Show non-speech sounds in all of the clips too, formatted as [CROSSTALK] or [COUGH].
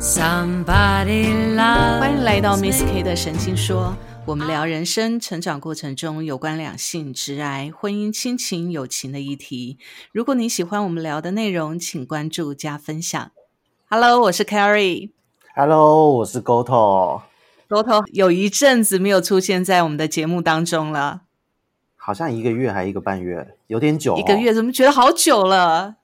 Somebody love 欢迎来到 Miss K 的神经说，我们聊人生成长过程中有关两性、直癌、婚姻、亲情、友情的议题。如果你喜欢我们聊的内容，请关注加分享。Hello，我是 Carrie。Hello，我是 Goto，Goto 有一阵子没有出现在我们的节目当中了，好像一个月还一个半月，有点久、哦。一个月怎么觉得好久了？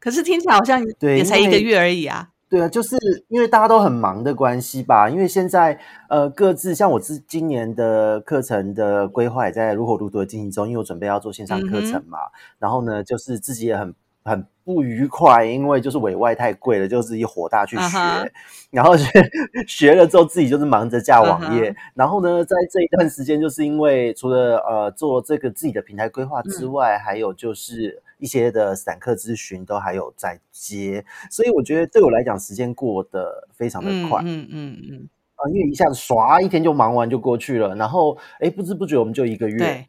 可是听起来好像也才一个月而已啊。对啊，就是因为大家都很忙的关系吧。因为现在呃各自像我自今年的课程的规划也在如火如荼的进行中，因为我准备要做线上课程嘛。然后呢，就是自己也很很不愉快，因为就是委外太贵了，就自己火大去学然后学 [LAUGHS] 学了之后自己就是忙着架网页嗯然后呢，在这一段时间，就是因为除了呃做这个自己的平台规划嗯之外，还有就是一些的散客咨询都还有在接，所以我觉得对我来讲，时间过得非常的快。嗯嗯嗯。嗯，啊，因为一下子唰一天就忙完就过去了，然后哎不知不觉我们就一个月，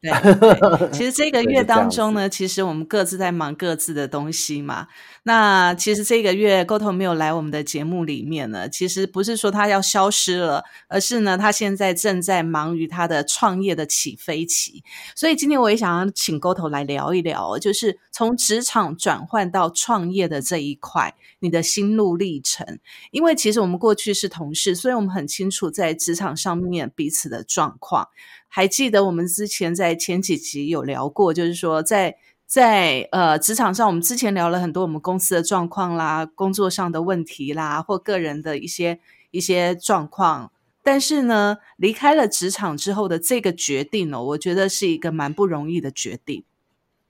对。其实这个 [LAUGHS] 月当中呢，其实我们各自在忙各自的东西嘛。那其实这个月 Go 头没有来我们的节目里面呢，其实不是说他要消失了，而是呢，他现在正在忙于他的创业的起飞期。所以今天我也想要请沟头来聊一聊，就是从职场转换到创业的这一块，你的心路历程。因为其实我们过去是同事，所以我们很清楚在职场上面彼此的状况。还记得我们之前在前几集有聊过，就是说在在呃职场上，我们之前聊了很多我们公司的状况啦、工作上的问题啦，或个人的一些一些状况。但是呢，离开了职场之后的这个决定呢、我觉得是一个蛮不容易的决定，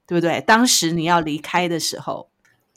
对不对？当时你要离开的时候，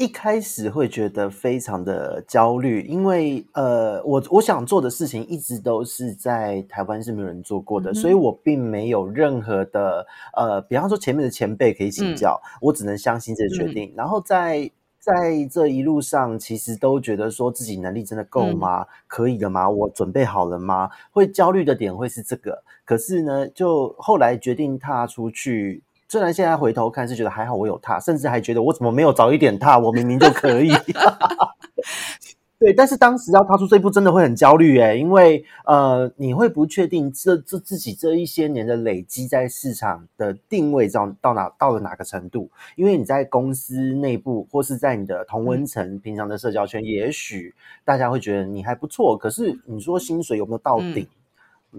一开始会觉得非常的焦虑，因为呃，我我想做的事情一直都是在台湾是没有人做过的，嗯所以我并没有任何的呃，比方说前面的前辈可以请教，我只能相信这个决定。然后在在这一路上，其实都觉得说自己能力真的够吗？可以的吗？我准备好了吗？会焦虑的点会是这个，可是呢，就后来决定踏出去。虽然现在回头看是觉得还好我有踏，甚至还觉得我怎么没有早一点踏，我明明就可以。[LAUGHS] 对，但是当时要踏出这一步，真的会很焦虑诶，因为呃，你会不确定这这自己这一些年的累积在市场的定位到到哪到了哪个程度，因为你在公司内部或是在你的同温层、平常的社交圈，也许大家会觉得你还不错，可是你说薪水有没有到顶，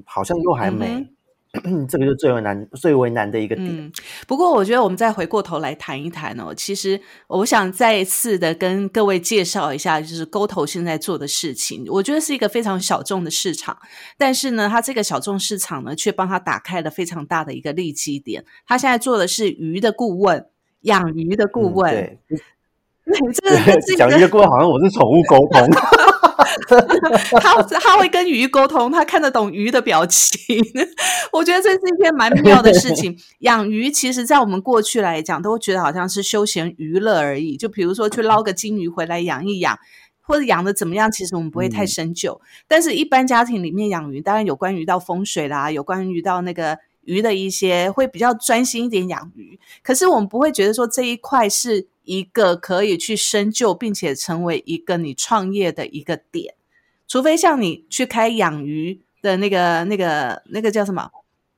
好像又还没。嗯 [CLEARS THROAT] 这个就最为难、最为难的一个点。嗯，不过我觉得我们再回过头来谈一谈哦，其实我想再一次的跟各位介绍一下，就是沟头现在做的事情，我觉得是一个非常小众的市场，但是呢，它这个小众市场呢，却帮他打开了非常大的一个利基点。他现在做的是鱼的顾问，养鱼的顾问，嗯对，[LAUGHS] 对，这个是一讲一个个顾问好像我是宠物沟通。[LAUGHS] 他他会跟鱼沟通，他看得懂鱼的表情。[LAUGHS] 我觉得这是一件蛮妙的事情。[LAUGHS] 养鱼其实，在我们过去来讲，都觉得好像是休闲娱乐而已。就比如说去捞个金鱼回来养一养，或者养的怎么样，其实我们不会太深究。但是，一般家庭里面养鱼，当然有关于到风水啦，有关于到那个鱼的一些，会比较专心一点养鱼。可是我们不会觉得说这一块是一个可以去深究，并且成为一个你创业的一个点。除非像你去开养鱼的那个、那个、那个叫什么？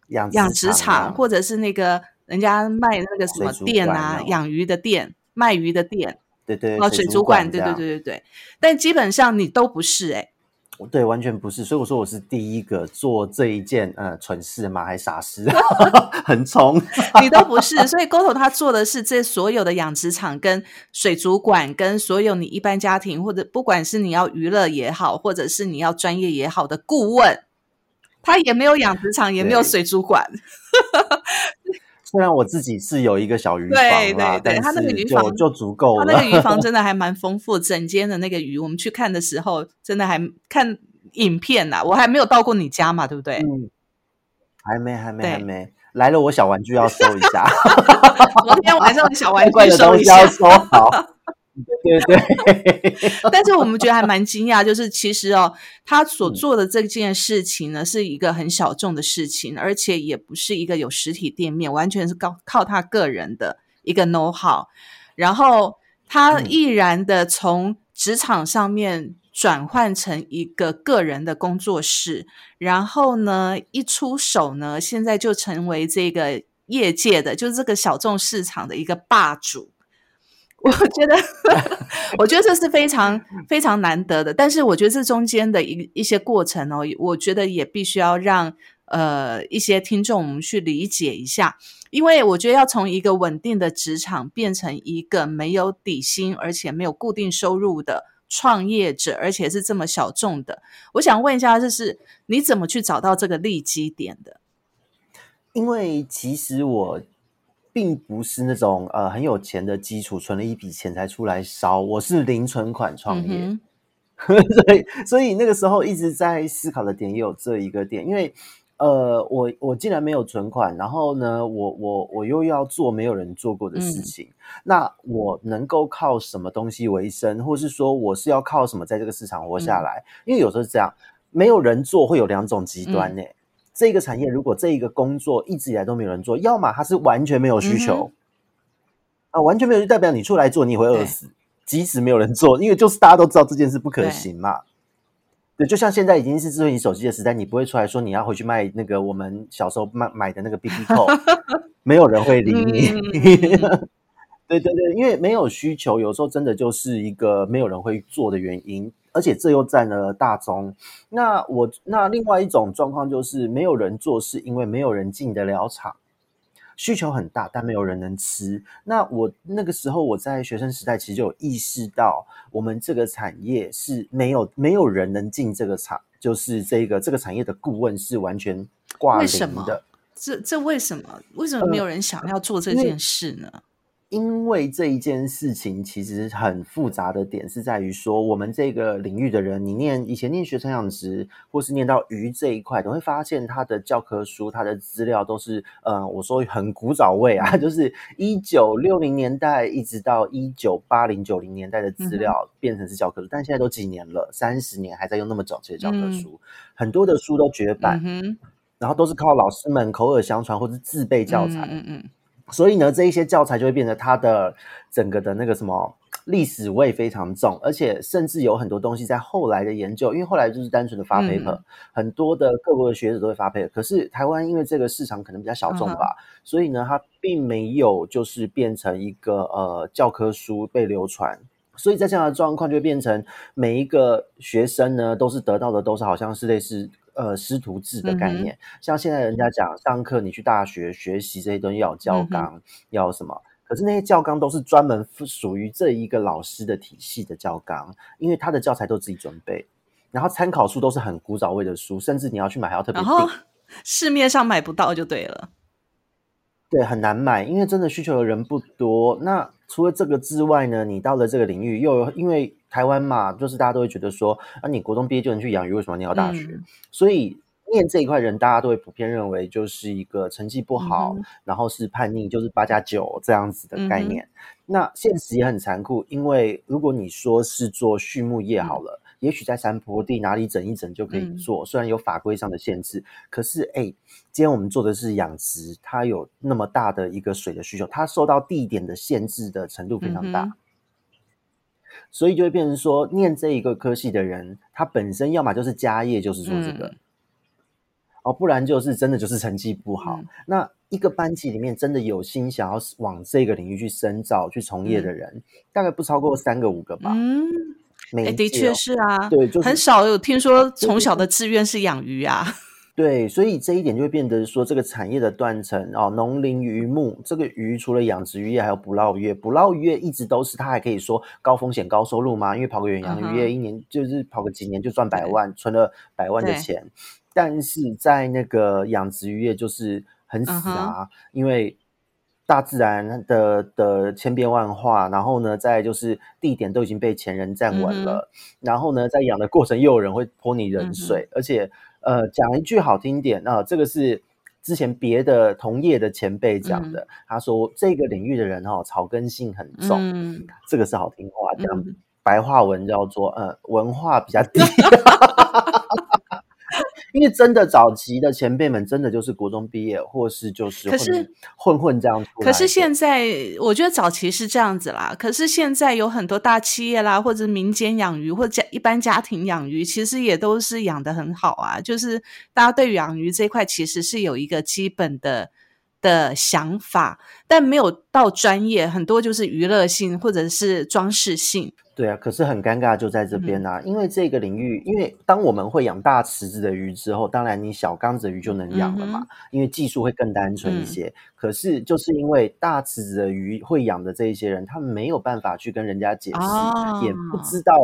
养养殖场或者是那个人家卖那个什么店啊养鱼的店、卖鱼的店，对对哦，水族馆，对对对对对。但基本上你都不是哎、对，完全不是。所以我说我是第一个做这一件呃蠢事嘛，还傻事，[LAUGHS] [LAUGHS] 很冲。[LAUGHS] 你都不是，所以 GoTo 他做的是这所有的养殖场、跟水族馆、跟所有你一般家庭或者不管是你要娱乐也好，或者是你要专业也好的顾问，他也没有养殖场，也没有水族馆，虽然我自己是有一个小鱼对房啦，但对对他那个鱼房就就足够了。他那个鱼房真 [LAUGHS] 的还蛮丰富，整间的那个鱼，我们去看的时候，真的还看影片呐、我还没有到过你家嘛，对不对？嗯，还没，还没，还没来了，我小玩具要收一下，[LAUGHS] 昨天晚上的小玩具 [LAUGHS] 收一下，收好。对对对，[LAUGHS] 但是我们觉得还蛮惊讶，就是其实哦，他所嗯做的这件事情呢，是一个很小众的事情，而且也不是一个有实体店面，完全是靠靠他个人的一个 know how，然后他嗯毅然的从职场上面转换成一个个人的工作室，然后呢，一出手呢，现在就成为这个业界的，就是这个小众市场的一个霸主。我觉得，[LAUGHS] 我觉得这是非常非常难得的。但是，我觉得这中间的一一些过程哦，我觉得也必须要让呃一些听众我们去理解一下，因为我觉得要从一个稳定的职场变成一个没有底薪而且没有固定收入的创业者，而且是这么小众的，我想问一下，就是你怎么去找到这个利基点的？因为其实我。并不是那种呃很有钱的基础，存了一笔钱才出来烧。我是零存款创业，[LAUGHS] 所以所以那个时候一直在思考的点也有这一个点，因为呃我我既然没有存款，然后呢我我我又要做没有人做过的事情，那我能够靠什么东西为生，或是说我是要靠什么在这个市场活下来？因为有时候是这样，没有人做会有两种极端呢。这个产业如果这一个工作一直以来都没有人做，要么它是完全没有需求，啊，完全没有就代表你出来做你会饿死，即使没有人做，因为就是大家都知道这件事不可行嘛。对，就像现在已经是智慧型手机的时代，你不会出来说你要回去卖那个我们小时候买买的那个 BB 扣，[LAUGHS] 没有人会理你。[LAUGHS] 对对对，因为没有需求，有时候真的就是一个没有人会做的原因。而且这又占了大宗。那我那另外一种状况就是没有人做，是因为没有人进得了场，需求很大，但没有人能吃。那我那个时候我在学生时代其实就有意识到，我们这个产业是没有没有人能进这个厂，就是这个这个产业的顾问是完全挂零的。这这为什么？为什么没有人想要做这件事呢？因为这一件事情其实很复杂的点是在于说，我们这个领域的人，你念以前念学成养殖，或是念到鱼这一块，都会发现他的教科书、他的资料都是，呃，我说很古早味啊，[LAUGHS] 就是一九六零年代一直到一九八零九零年代的资料变成是教科书，但现在都几年了，三十年还在用那么早期的教科书，很多的书都绝版，然后都是靠老师们口耳相传或是自备教材。嗯嗯。所以呢，这一些教材就会变得它的整个的那个什么历史味非常重，而且甚至有很多东西在后来的研究，因为后来就是单纯的发 paper，很多的各国的学者都会发 paper。可是台湾因为这个市场可能比较小众吧，所以呢，它并没有就是变成一个呃教科书被流传。所以在这样的状况，就变成每一个学生呢，都是得到的都是好像是类似。呃，师徒制的概念，像现在人家讲上课，你去大学学习这些东西要教纲，要什么？可是那些教纲都是专门属于这一个老师的体系的教纲，因为他的教材都自己准备，然后参考书都是很古早味的书，甚至你要去买还要特别订，市面上买不到就对了。对，很难买，因为真的需求的人不多。那除了这个之外呢，你到了这个领域，又因为台湾嘛，就是大家都会觉得说，啊，你国中毕业就能去养鱼，为什么你要大学？所以念这一块人，大家都会普遍认为就是一个成绩不好，然后是叛逆，就是八加九这样子的概念。那现实也很残酷，因为如果你说是做畜牧业好了。也许在山坡地哪里整一整就可以做，虽然有法规上的限制，可是哎，今天我们做的是养殖，它有那么大的一个水的需求，它受到地点的限制的程度非常大，所以就会变成说，念这一个科系的人，他本身要么就是家业就是做这个，哦，不然就是真的就是成绩不好。那一个班级里面真的有心想要往这个领域去深造、去从业的人，大概不超过三个五个吧。哎，的确是啊，对，就很少有听说从小的志愿是养鱼啊。[LAUGHS] 对，所以这一点就会变得说，这个产业的断层哦，农林渔牧这个鱼除了养殖渔业，还有捕捞渔业，捕捞渔业一直都是它还可以说高风险高收入嘛？因为跑个远洋渔业，一年就是跑个几年就赚百万，存了百万的钱。但是在那个养殖渔业就是很死啊，因为。大自然的的千变万化，然后呢，再就是地点都已经被前人占稳了，然后呢，在养的过程又有人会泼你冷水，而且呃，讲一句好听点啊，这个是之前别的同业的前辈讲的，他说这个领域的人哈草根性很重，这个是好听话，讲白话文叫做呃文化比较低。[LAUGHS] 因为真的早期的前辈们，真的就是国中毕业，或是就是可是混混这样。可是现在，我觉得早期是这样子啦。可是现在有很多大企业啦，或者民间养鱼，或者家一般家庭养鱼，其实也都是养的很好啊。就是大家对养鱼这块，其实是有一个基本的。的想法，但没有到专业，很多就是娱乐性或者是装饰性。对啊，可是很尴尬就在这边呐，因为这个领域，因为当我们会养大池子的鱼之后，当然你小缸子的鱼就能养了嘛，因为技术会更单纯一些。可是就是因为大池子的鱼会养的这一些人，他们没有办法去跟人家解释，也不知道，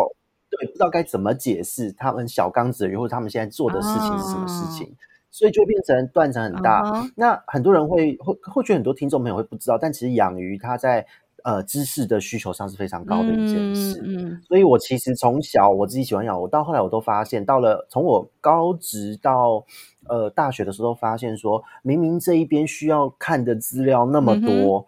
对，不知道该怎么解释他们小缸子的鱼或者他们现在做的事情是什么事情。所以就变成断层很大。那很多人会会或许很多听众朋友会不知道，但其实养鱼它在呃知识的需求上是非常高的一件事。嗯，所以我其实从小我自己喜欢养，我到后来我都发现，到了从我高职到呃大学的时候，发现说明明这一边需要看的资料那么多，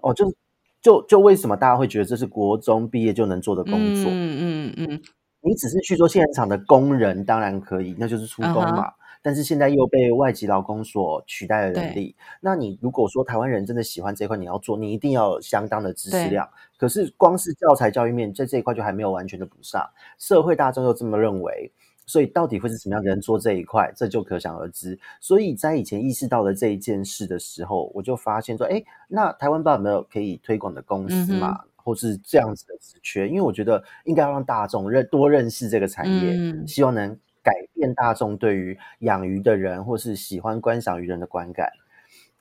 哦，就就就为什么大家会觉得这是国中毕业就能做的工作？嗯嗯嗯，你只是去做现场的工人，当然可以，那就是出工嘛。但是现在又被外籍劳工所取代的能力。那你如果说台湾人真的喜欢这块，你要做，你一定要有相当的知识量。可是光是教材教育面在这一块就还没有完全的补上，社会大众又这么认为，所以到底会是什么样的人做这一块，这就可想而知。所以在以前意识到了这一件事的时候，我就发现说，哎，那台湾有没有可以推广的公司嘛，或是这样子的职缺？因为我觉得应该要让大众认多认识这个产业，希望能。改变大众对于养鱼的人或是喜欢观赏鱼人的观感，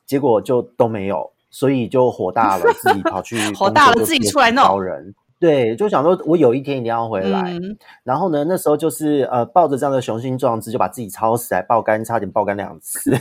结果就都没有，所以就火大了，[LAUGHS] 自己跑去火大了，自己出来招人。对，就想说我有一天一定要回来。然后呢，那时候就是呃，抱着这样的雄心壮志，就把自己超死，还爆肝，差点爆肝两次，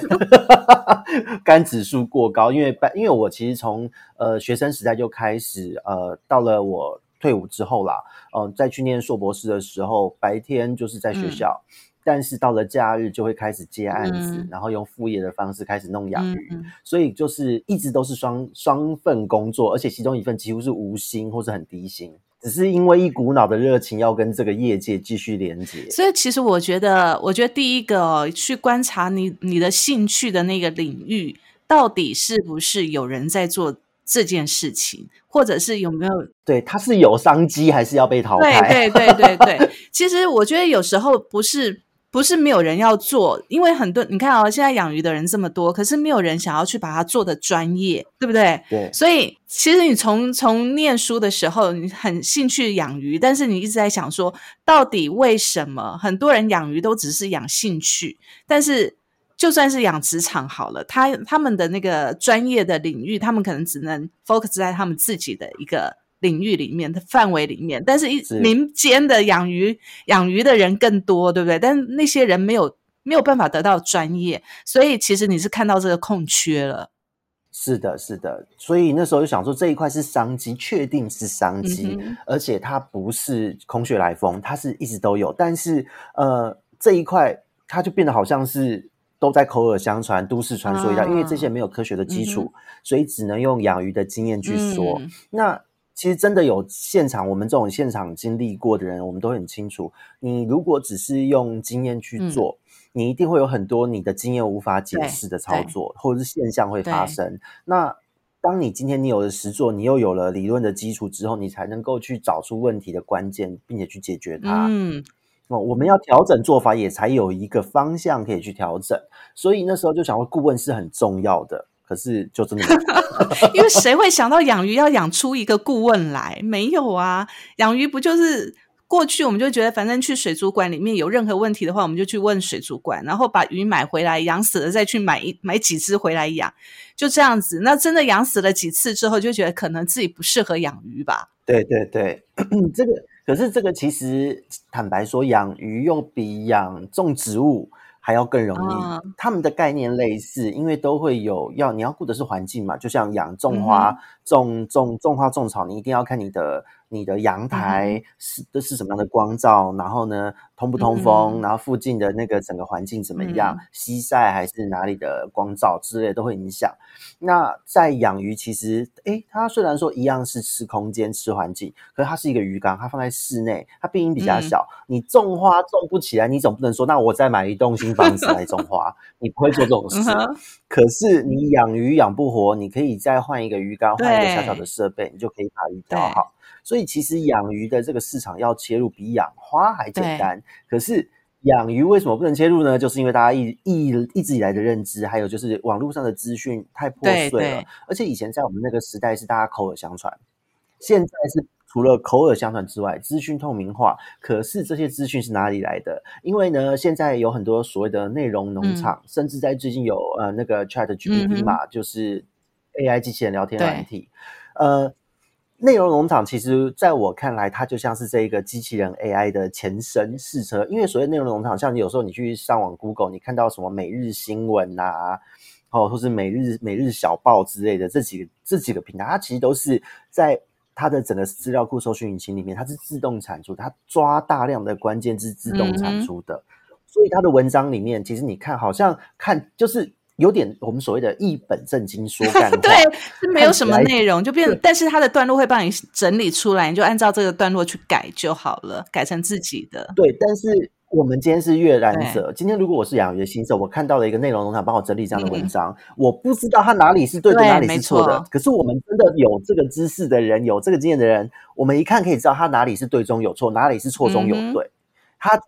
[LAUGHS] 肝指数过高。因为因为我其实从呃学生时代就开始，呃，到了我。退伍之后啦，嗯，在去念硕博士的时候，白天就是在学校，但是到了假日就会开始接案子，然后用副业的方式开始弄养鱼，所以就是一直都是双双份工作，而且其中一份几乎是无薪或者很低薪，只是因为一股脑的热情要跟这个业界继续连接。所以其实我觉得，我觉得第一个去观察你你的兴趣的那个领域，到底是不是有人在做。这件事情，或者是有没有对它是有商机，还是要被淘汰？对对对对对。[LAUGHS] 其实我觉得有时候不是不是没有人要做，因为很多你看哦，现在养鱼的人这么多，可是没有人想要去把它做的专业，对不对？对。所以其实你从从念书的时候，你很兴趣养鱼，但是你一直在想说，到底为什么很多人养鱼都只是养兴趣，但是。就算是养殖场好了，他他们的那个专业的领域，他们可能只能 focus 在他们自己的一个领域里面的范围里面。但是，一民间的养鱼养鱼的人更多，对不对？但那些人没有没有办法得到专业，所以其实你是看到这个空缺了。是的，是的。所以那时候就想说，这一块是商机，确定是商机，而且它不是空穴来风，它是一直都有。但是，呃，这一块它就变得好像是。都在口耳相传、都市传说一样，因为这些没有科学的基础，所以只能用养鱼的经验去说。那其实真的有现场，我们这种现场经历过的人，我们都很清楚。你如果只是用经验去做，你一定会有很多你的经验无法解释的操作，或者是现象会发生。那当你今天你有了实作，你又有了理论的基础之后，你才能够去找出问题的关键，并且去解决它。嗯。哦，我们要调整做法，也才有一个方向可以去调整。所以那时候就想说，顾问是很重要的。可是就这么，[LAUGHS] 因为谁会想到养鱼要养出一个顾问来？没有啊，养鱼不就是过去我们就觉得，反正去水族馆里面有任何问题的话，我们就去问水族馆，然后把鱼买回来养死了，再去买一买几只回来养，就这样子。那真的养死了几次之后，就觉得可能自己不适合养鱼吧？对对对，[CLEARS THROAT] 这个。可是这个其实坦白说，养鱼又比养种植物还要更容易。他们的概念类似，因为都会有要你要顾的是环境嘛。就像养种花、种种种花、种草，你一定要看你的你的阳台是都是什么样的光照，然后呢通不通风，然后附近的那个整个环境怎么样，西晒还是哪里的光照之类都会影响。那在养鱼，其实诶，它虽然说一样是吃空间、吃环境，可是它是一个鱼缸，它放在室内，它病因比较小。你种花种不起来，你总不能说那我再买一栋新房子来种花，你不会做这种事。可是你养鱼养不活，你可以再换一个鱼缸，换一个小小的设备，你就可以把鱼钓好。所以其实养鱼的这个市场要切入比养花还简单。可是养鱼为什么不能切入呢？就是因为大家一一一直以来的认知，还有就是网络上的资讯太破碎了。而且以前在我们那个时代是大家口耳相传，现在是除了口耳相传之外，资讯透明化。可是这些资讯是哪里来的？因为呢，现在有很多所谓的内容农场，甚至在最近有呃那个 Chat GPT 嘛，就是 AI 机器人聊天软体，呃。内容农场其实在我看来，它就像是这一个机器人 AI 的前身试车。因为所谓内容农场，像你有时候你去上网 Google，你看到什么每日新闻呐，哦，或是每日每日小报之类的这几个这几个平台，它其实都是在它的整个资料库搜寻引擎里面，它是自动产出，它抓大量的关键字自动产出的。所以它的文章里面，其实你看好像看就是。有点我们所谓的一本正经说干话，[LAUGHS] 对，是没有什么内容就变，但是它的段落会帮你整理出来，你就按照这个段落去改就好了，改成自己的。对，但是我们今天是阅览者，今天如果我是养鱼的新手，我看到了一个内容农场帮我整理这样的文章，我不知道它哪里是对的，哪里是错的。可是我们真的有这个知识的人，有这个经验的人，我们一看可以知道它哪里是对中有错，哪里是错中有对。它，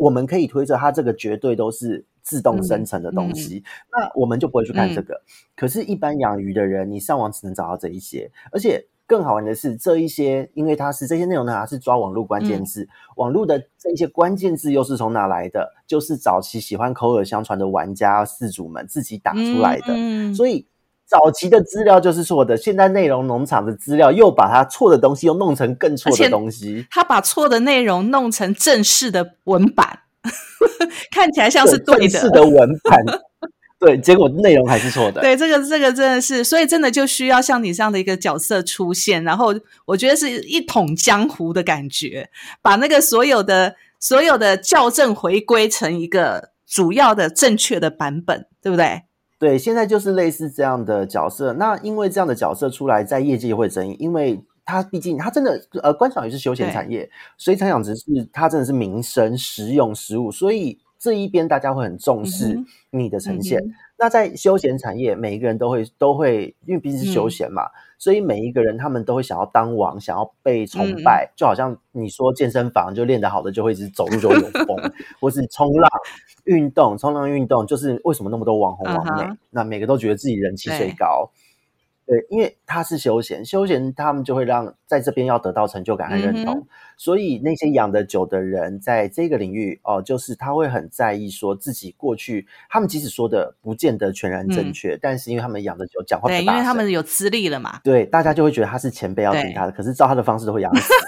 我们可以推测它这个绝对都是。自动生成的东西，那我们就不会去看这个。可是，一般养鱼的人，你上网只能找到这一些。而且，更好玩的是，这一些，因为它是这些内容呢，它是抓网络关键字，网络的这一些关键字又是从哪来的？就是早期喜欢口耳相传的玩家四主们自己打出来的。嗯所以，早期的资料就是错的。现在内容农场的资料又把它错的东西又弄成更错的东西。他把错的内容弄成正式的文版。[LAUGHS] 看起来像是对的，的文 [LAUGHS] 盘，对，结果内容还是错的。对，这个这个真的是，所以真的就需要像你这样的一个角色出现，然后我觉得是一统江湖的感觉，把那个所有的所有的校正回归成一个主要的正确的版本，对不对？对，现在就是类似这样的角色。那因为这样的角色出来，在业界会争议，因为。它毕竟，它真的呃，观赏鱼是休闲产业，水产养殖是它真的是民生食用食物，所以这一边大家会很重视你的呈现。那在休闲产业，每一个人都会都会，因为毕竟是休闲嘛，所以每一个人他们都会想要当王，想要被崇拜，就好像你说健身房就练得好的就会一直走路就有风，[LAUGHS] 或是冲浪运动，冲浪运动就是为什么那么多网红网美，那每个都觉得自己人气最高。对，因为他是休闲，休闲他们就会让在这边要得到成就感和认同，所以那些养的久的人在这个领域哦，就是他会很在意说自己过去，他们即使说的不见得全然正确，但是因为他们养的久，讲话对，因为他们有资历了嘛，对，大家就会觉得他是前辈要听他的，可是照他的方式都会养死。[LAUGHS]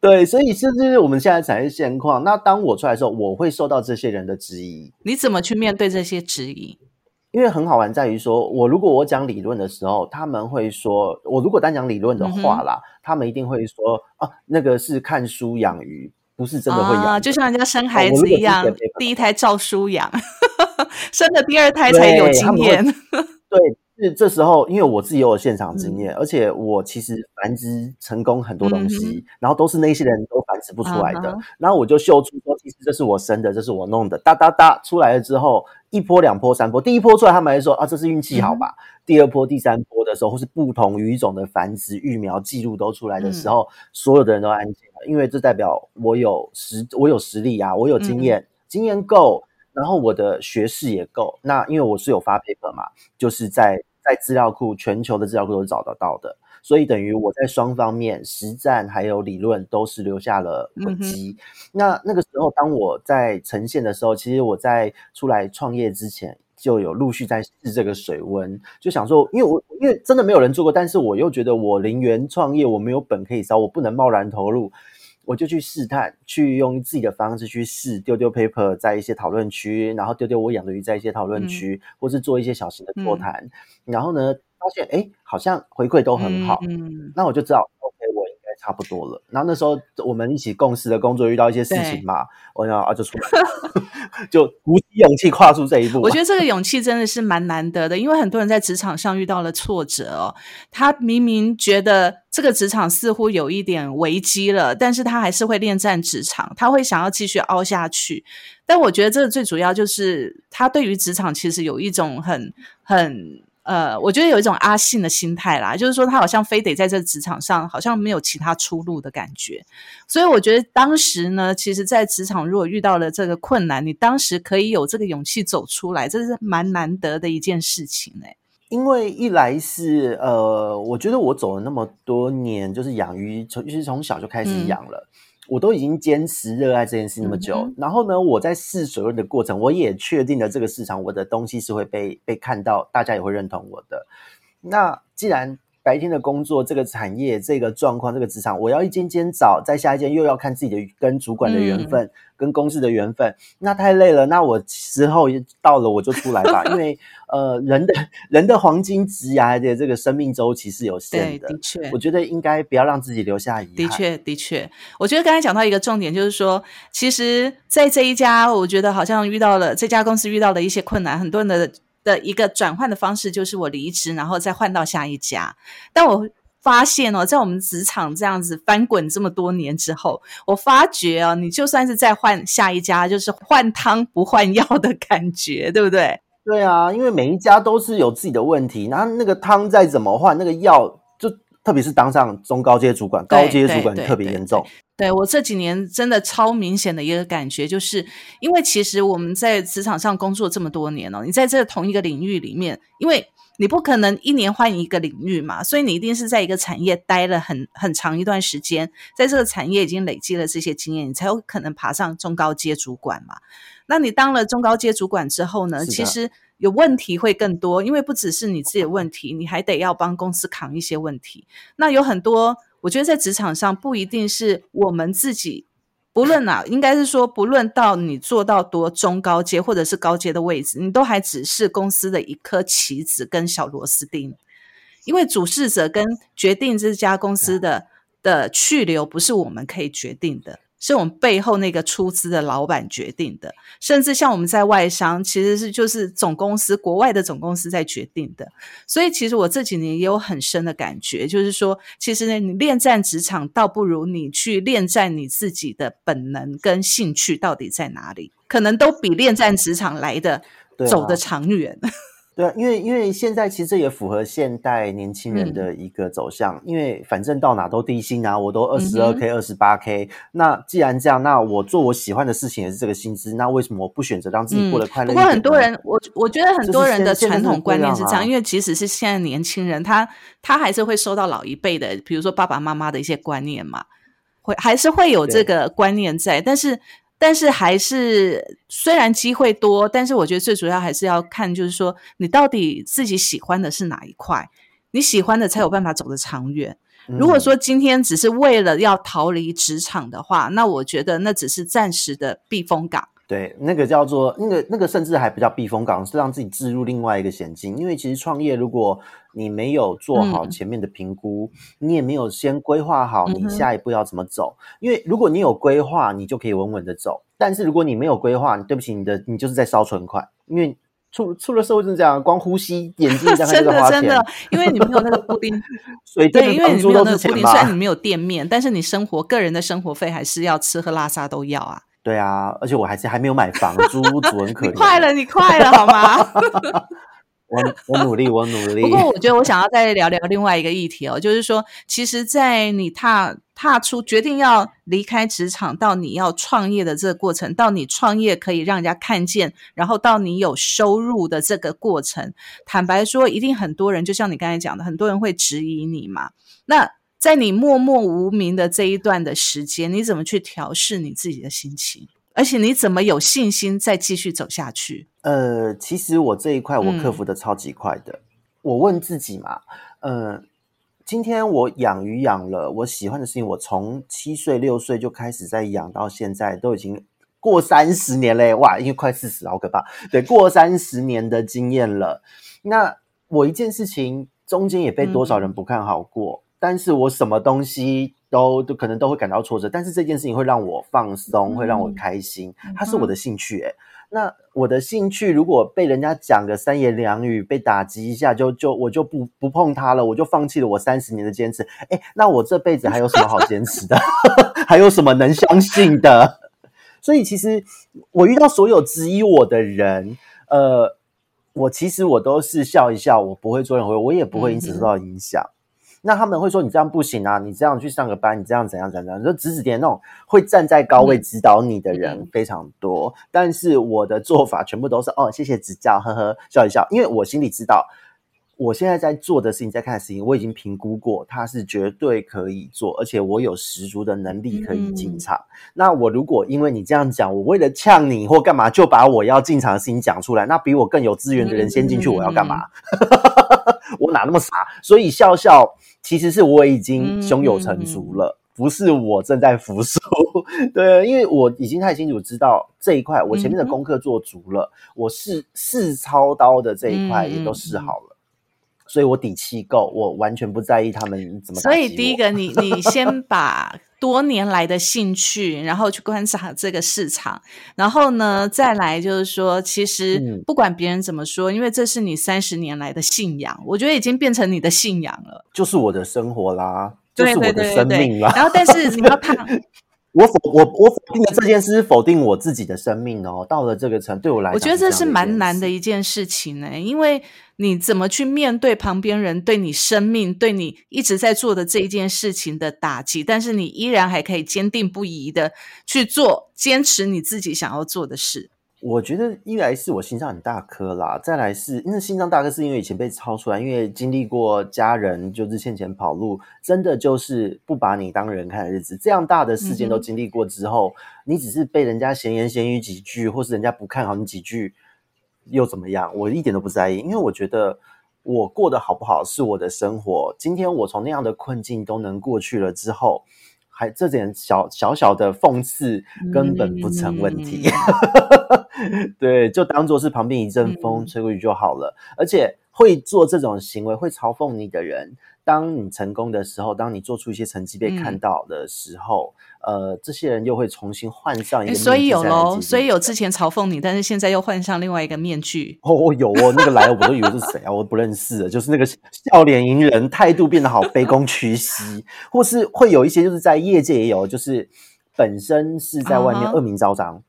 对，所以这就是我们现在产业现况。那当我出来的时候，我会受到这些人的质疑，你怎么去面对这些质疑？因为很好玩，在于说，我如果我讲理论的时候，他们会说，我如果单讲理论的话啦，他们一定会说，啊，那个是看书养鱼，不是真的会养，啊就像人家生孩子一样，第一胎照书养，[LAUGHS] 生了第二胎才有经验。[LAUGHS] 对，是这时候，因为我自己有现场经验，而且我其实繁殖成功很多东西，然后都是那些人都繁殖不出来的，然后我就秀出说，其实这是我生的，这是我弄的，哒哒哒出来了之后。一波、两波、三波，第一波出来，他们还说啊，这是运气好吧？第二波、第三波的时候，或是不同鱼种的繁殖育苗记录都出来的时候，所有的人都安静了，因为这代表我有实，我有实力啊，我有经验，经验够，然后我的学识也够。那因为我是有发 paper 嘛，就是在在资料库，全球的资料库都找得到的。所以等于我在双方面实战还有理论都是留下了轨迹。那那个时候，当我在呈现的时候，其实我在出来创业之前就有陆续在试这个水温，就想说，因为我因为真的没有人做过，但是我又觉得我零元创业，我没有本可以烧，我不能贸然投入，我就去试探，去用自己的方式去试，丢丢 paper 在一些讨论区，然后丢丢我养的鱼在一些讨论区，或是做一些小型的座谈，然后呢。发现哎，好像回馈都很好，嗯，那我就知道，OK，我差不多了。然后那时候我们一起共事的工作遇到一些事情嘛，我想啊，就出来，[LAUGHS] 就鼓起勇气跨出这一步。我觉得这个勇气真的是蛮难得的，因为很多人在职场上遇到了挫折哦，他明明觉得这个职场似乎有一点危机了，但是他还是会恋战职场，他会想要继续凹下去。但我觉得这个最主要就是他对于职场其实有一种很很。呃，我觉得有一种阿信的心态啦，就是说他好像非得在这职场上，好像没有其他出路的感觉。所以我觉得当时呢，其实，在职场如果遇到了这个困难，你当时可以有这个勇气走出来，这是蛮难得的一件事情哎。因为一来是呃，我觉得我走了那么多年，就是养鱼，从其实从小就开始养了。我都已经坚持热爱这件事那么久，然后呢，我在试水温的过程，我也确定了这个市场，我的东西是会被被看到，大家也会认同我的。那既然白天的工作，这个产业，这个状况，这个职场，我要一间间找，在下一间又要看自己的跟主管的缘分，跟公司的缘分，那太累了。那我时候到了，我就出来吧。[LAUGHS] 因为呃，人的人的黄金职涯的这个生命周期是有限的，的确，我觉得应该不要让自己留下遗憾。的确，的确，我觉得刚才讲到一个重点，就是说，其实，在这一家，我觉得好像遇到了这家公司遇到了一些困难，很多人的。的一个转换的方式就是我离职，然后再换到下一家。但我发现哦，在我们职场这样子翻滚这么多年之后，我发觉哦，你就算是再换下一家，就是换汤不换药的感觉，对不对？对啊，因为每一家都是有自己的问题，然后那个汤再怎么换，那个药特别是当上中高阶主管，高阶主管特别严重。对我这几年真的超明显的一个感觉，就是因为其实我们在职场上工作这么多年哦，你在这同一个领域里面，因为你不可能一年换一个领域嘛，所以你一定是在一个产业待了很很长一段时间，在这个产业已经累积了这些经验，你才有可能爬上中高阶主管嘛。那你当了中高阶主管之后呢，其实有问题会更多，因为不只是你自己的问题，你还得要帮公司扛一些问题。那有很多。我觉得在职场上不一定是我们自己，不论哪，应该是说不论到你做到多中高阶或者是高阶的位置，你都还只是公司的一颗棋子跟小螺丝钉，因为主事者跟决定这家公司的的去留不是我们可以决定的。是我们背后那个出资的老板决定的，甚至像我们在外商，其实是就是总公司国外的总公司在决定的。所以，其实我这几年也有很深的感觉，就是说，其实呢，你恋战职场，倒不如你去恋战你自己的本能跟兴趣到底在哪里，可能都比恋战职场来的走得长远。对，因为因为现在其实也符合现代年轻人的一个走向，因为反正到哪都低薪啊，我都二十二 k、二十八 k。那既然这样，那我做我喜欢的事情也是这个薪资，那为什么我不选择让自己过得快乐？不过很多人，我我觉得很多人的传统观念是这样，因为即使是现在年轻人，他他还是会受到老一辈的，比如说爸爸妈妈的一些观念嘛，会还是会有这个观念在，但是。但是还是虽然机会多，但是我觉得最主要还是要看，就是说你到底自己喜欢的是哪一块，你喜欢的才有办法走得长远。如果说今天只是为了要逃离职场的话，那我觉得那只是暂时的避风港。对，那个叫做那个那个，甚至还不叫避风港，是让自己置入另外一个险境。因为其实创业，如果你没有做好前面的评估，你也没有先规划好你下一步要怎么走。因为如果你有规划，你就可以稳稳的走；但是如果你没有规划，对不起，你的你就是在烧存款。因为出出了社会就是这样，光呼吸眼睛这样真的真的，因为你没有那个固定 [LAUGHS] 水电，因为你没有那个固定，虽然你没有店面，但是你生活个人的生活费还是要吃喝拉撒都要啊。对啊，而且我还是还没有买房，租租很可怜。快了，你快了，好吗？[LAUGHS] 我我努力，我努力。不过，我觉得我想要再聊聊另外一个议题哦，就是说，其实，在你踏踏出决定要离开职场，到你要创业的这个过程，到你创业可以让人家看见，然后到你有收入的这个过程，坦白说，一定很多人，就像你刚才讲的，很多人会质疑你嘛。那在你默默无名的这一段的时间，你怎么去调试你自己的心情？而且你怎么有信心再继续走下去？呃，其实我这一块我克服的超级快的。我问自己嘛，呃，今天我养鱼养了我喜欢的事情，我从七岁六岁就开始在养，到现在都已经过三十年嘞，哇，因为快四十，好可怕。对，过三十年的经验了。那我一件事情中间也被多少人不看好过，但是我什么东西都都可能都会感到挫折，但是这件事情会让我放松，会让我开心，它是我的兴趣，诶那我的兴趣如果被人家讲个三言两语，被打击一下，就就我就不不碰它了，我就放弃了我三十年的坚持。哎，那我这辈子还有什么好坚持的？[LAUGHS] 还有什么能相信的？[LAUGHS] 所以其实我遇到所有质疑我的人，呃，我其实我都是笑一笑，我不会做任何，我也不会因此受到影响。那他们会说你这样不行啊，你这样去上个班，你这样怎样怎样，就指指点那种会站在高位指导你的人非常多。但是我的做法全部都是哦，谢谢指教，呵呵，笑一笑，因为我心里知道，我现在在做的事情，在看的事情，我已经评估过，它是绝对可以做，而且我有十足的能力可以进场。那我如果因为你这样讲，我为了呛你或干嘛，就把我要进场的事情讲出来，那比我更有资源的人先进去，我要干嘛？[LAUGHS] 我哪那么傻？所以笑笑。其实是我已经胸有成竹了，不是我正在服输。[LAUGHS] 对，因为我已经太清楚知道这一块，我前面的功课做足了，我试试操刀的这一块也都试好了，所以我底气够，我完全不在意他们怎么。所以第一个，[LAUGHS] 你你先把。多年来的兴趣，然后去观察这个市场，然后呢，再来就是说，其实不管别人怎么说，因为这是你三十年来的信仰，我觉得已经变成你的信仰了，就是我的生活啦，就是我的生命啦。然后，但是你要看。[LAUGHS] 我否我我否定的这件事，否定我自己的生命哦。到了这个程，对我来讲，我觉得这是蛮难的一件事情呢。因为你怎么去面对旁边人对你生命、对你一直在做的这一件事情的打击，但是你依然还可以坚定不移的去做，坚持你自己想要做的事。我觉得一来是我心脏很大颗啦，再来是因为心脏大颗是因为以前被抄出来，因为经历过家人就是欠钱跑路，真的就是不把你当人看的日子，这样大的事件都经历过之后，你只是被人家闲言闲语几句，或是人家不看好你几句，又怎么样？我一点都不在意，因为我觉得我过得好不好是我的生活。今天我从那样的困境都能过去了之后。还这点小小小的讽刺根本不成问题，[LAUGHS] [LAUGHS] 对，就当做是旁边一阵风吹过去就好了。而且会做这种行为、会嘲讽你的人。当你成功的时候，当你做出一些成绩被看到的时候，呃，这些人又会重新换上一个。所以有喽，所以有之前嘲讽你，但是现在又换上另外一个面具。哦，有哦，那个来我都以为是谁啊，我不认识，就是那个笑脸迎人，态度变得好卑躬屈膝，或是会有一些就是在业界也有，就是本身是在外面恶名昭彰，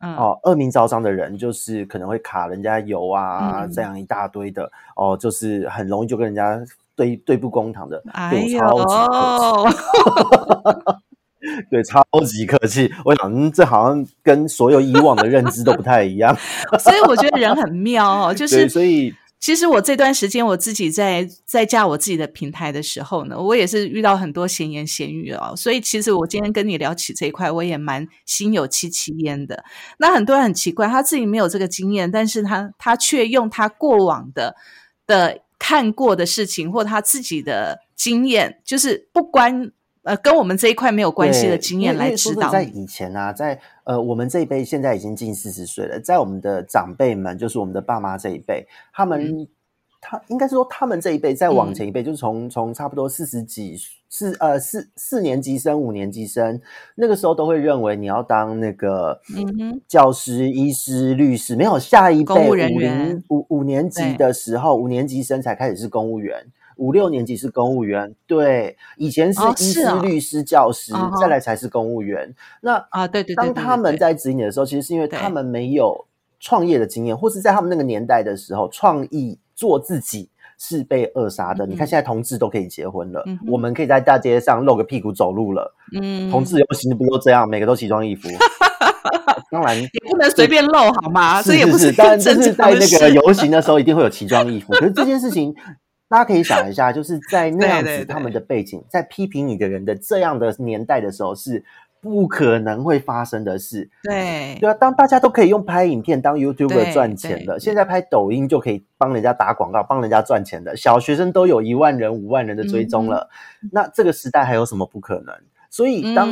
哦，恶名昭彰的人，就是可能会卡人家油啊，这样一大堆的，哦，就是很容易就跟人家。对对簿公堂的，对超级客气，[LAUGHS] 对超级客气。我想，这好像跟所有以往的认知都不太一样。[LAUGHS] 所以我觉得人很妙哦，就是所以其实我这段时间我自己在在架我自己的平台的时候呢，我也是遇到很多闲言闲语哦。所以其实我今天跟你聊起这一块，我也蛮心有戚戚焉的。那很多人很奇怪，他自己没有这个经验，但是他他却用他过往的的。看过的事情或他自己的经验，就是不关呃跟我们这一块没有关系的经验来指导。在以前啊，在呃我们这一辈现在已经近四十岁了，在我们的长辈们，就是我们的爸妈这一辈，他们。他应该是说，他们这一辈再往前一辈，就是从从差不多四十几四呃四四年级生、五年级生，那个时候都会认为你要当那个教师、医师、律师，没有下一辈五零五五年级的时候，五年级生才开始是公务员，五六年级是公务员。对，以前是医师、律师、教师，再来才是公务员。那啊，对对，当他们在指引的时候，其实是因为他们没有创业的经验，或是在他们那个年代的时候，创意。做自己是被扼杀的。你看，现在同志都可以结婚了，我们可以在大街上露个屁股走路了。嗯，同志游行不都这样？每个都奇装异服。[LAUGHS] 当然 [LAUGHS] 也不能随便露，好吗？是是是，但就是在那个游行的时候，一定会有奇装异服。可是这件事情，大家可以想一下，就是在 [LAUGHS] 那样子他们的背景，在批评你的人的这样的年代的时候是。不可能会发生的事。对对啊，当大家都可以用拍影片当 YouTuber 赚钱的，现在拍抖音就可以帮人家打广告、帮人家赚钱的，小学生都有一万人、五万人的追踪了。那这个时代还有什么不可能？所以当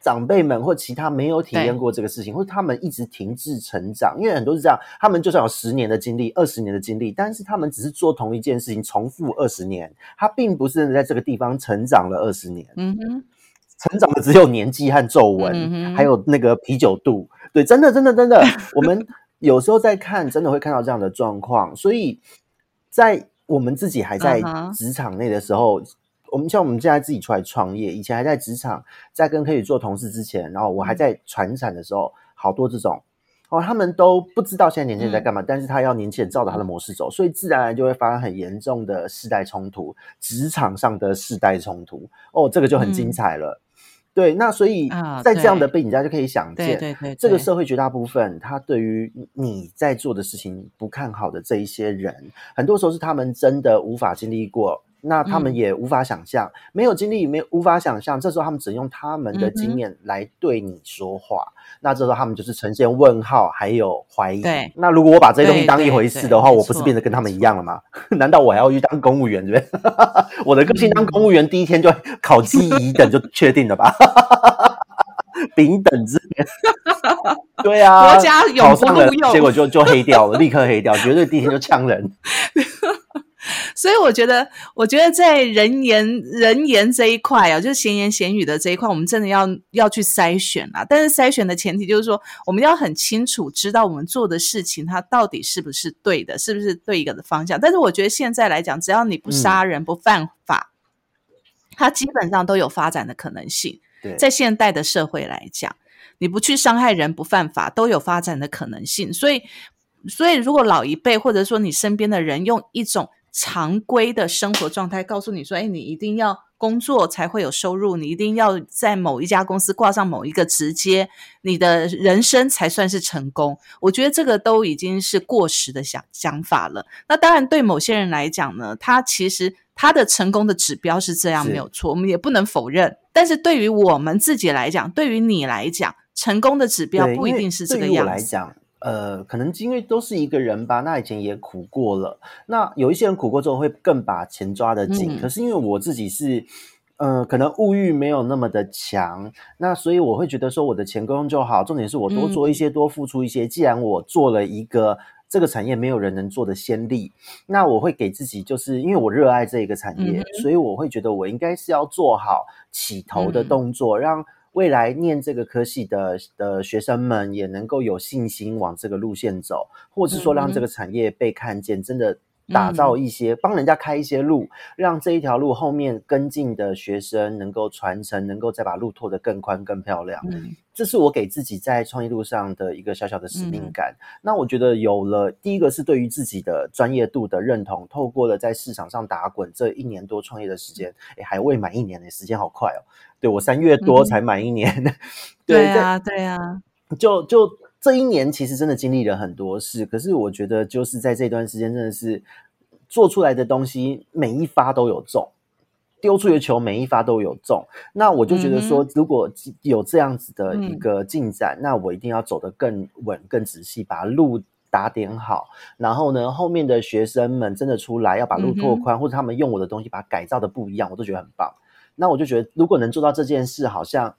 长辈们或其他没有体验过这个事情，或者他们一直停滞成长，因为很多是这样，他们就算有十年的经历、二十年的经历，但是他们只是做同一件事情重复二十年，他并不是在这个地方成长了二十年。嗯哼，成长的只有年纪和皱纹，还有那个啤酒肚。对，真的，真的，真的，[LAUGHS] 我们有时候在看，真的会看到这样的状况。所以在我们自己还在职场内的时候。我们像我们现在自己出来创业，以前还在职场，在跟可以做同事之前，然后我还在传产的时候，好多这种。哦，他们都不知道现在年轻人在干嘛，但是他要年轻人照着他的模式走，所以自然而然就会发生很严重的世代冲突，职场上的世代冲突。哦，这个就很精彩了。对，那所以在这样的背景下就可以想见，对对，这个社会绝大部分他对于你在做的事情不看好的这一些人，很多时候是他们真的无法经历过。那他们也无法想象，没有经历，没无法想象。这时候他们只用他们的经验来对你说话。那这时候他们就是呈现问号，还有怀疑。对。那如果我把这些东西当一回事的话，我不是变得跟他们一样了吗？[LAUGHS] 难道我还要去当公务员？对不对？我的个性当公务员，第一天就考级乙等就确定了吧？[LAUGHS] 丙等之年。对啊。国家考上了，结果就就黑掉了，立刻黑掉，绝对第一天就呛人。[LAUGHS] 所以我觉得，我觉得在人言人言这一块啊，就是闲言闲语的这一块，我们真的要要去筛选啊。但是筛选的前提就是说，我们要很清楚知道我们做的事情它到底是不是对的，是不是对一个的方向。但是我觉得现在来讲，只要你不杀人不犯法，它基本上都有发展的可能性。在现代的社会来讲，你不去伤害人不犯法，都有发展的可能性。所以，所以如果老一辈或者说你身边的人用一种常规的生活状态告诉你说：“哎，你一定要工作才会有收入，你一定要在某一家公司挂上某一个直接，你的人生才算是成功。”我觉得这个都已经是过时的想想法了。那当然，对某些人来讲呢，他其实他的成功的指标是这样没有错，我们也不能否认。但是对于我们自己来讲，对于你来讲，成功的指标不一定是这个样子。呃，可能因为都是一个人吧，那以前也苦过了。那有一些人苦过之后会更把钱抓得紧。可是因为我自己是，呃，可能物欲没有那么的强，那所以我会觉得说我的钱够用就好。重点是我多做一些，多付出一些。既然我做了一个这个产业没有人能做的先例，那我会给自己，就是因为我热爱这一个产业，所以我会觉得我应该是要做好起头的动作，让。未来念这个科系的的学生们也能够有信心往这个路线走，或者是说让这个产业被看见，真的打造一些帮人家开一些路，让这一条路后面跟进的学生能够传承，能够再把路拓得更宽更漂亮。这是我给自己在创业路上的一个小小的使命感。那我觉得有了第一个是对于自己的专业度的认同，透过了在市场上打滚这一年多创业的时间，哎，还未满一年呢，时间好快哦。对我三月多才满一年，[LAUGHS] 对啊，对啊，就就这一年其实真的经历了很多事，可是我觉得就是在这段时间真的是做出来的东西每一发都有中。丢出的球每一发都有中，那我就觉得说，如果有这样子的一个进展，那我一定要走得更稳、更仔细，把路打点好。然后呢，后面的学生们真的出来要把路拓宽，或者他们用我的东西把它改造的不一样，我都觉得很棒。那我就觉得，如果能做到这件事，好像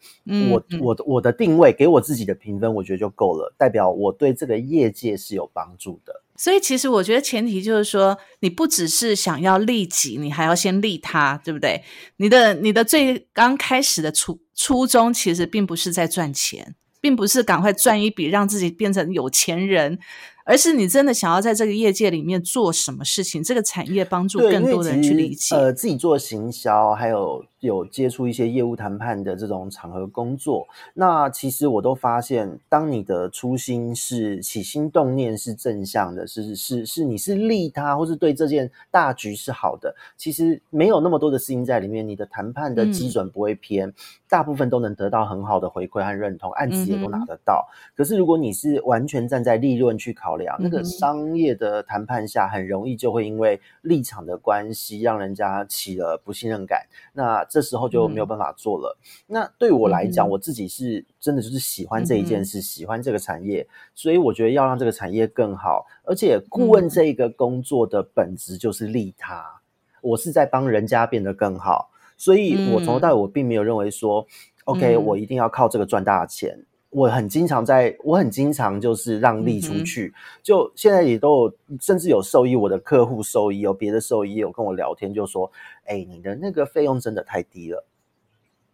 我我我的定位给我自己的评分，我觉得就够了，代表我对这个业界是有帮助的。所以，其实我觉得前提就是说，你不只是想要利己，你还要先利他，对不对？你的你的最刚开始的初初衷，其实并不是在赚钱，并不是赶快赚一笔让自己变成有钱人。而是你真的想要在这个业界里面做什么事情？这个产业帮助更多的人去理解。呃，自己做行销，还有有接触一些业务谈判的这种场合工作。那其实我都发现，当你的初心是起心动念是正向的，是是是，你是利他，或是对这件大局是好的。其实没有那么多的事情在里面，你的谈判的基准不会偏，大部分都能得到很好的回馈和认同，案子也都拿得到。可是如果你是完全站在利润去考量，那个商业的谈判下，很容易就会因为立场的关系，让人家起了不信任感。那这时候就没有办法做了。那对我来讲，我自己是真的就是喜欢这一件事，喜欢这个产业，所以我觉得要让这个产业更好。而且顾问这个工作的本质就是利他，我是在帮人家变得更好。所以我从头到尾我并没有认为说。OK，我一定要靠这个赚大钱。我很经常在，我很经常就是让利出去。就现在也都有，甚至有兽医，我的客户兽医有别的兽医有跟我聊天，就说：“哎，你的那个费用真的太低了。”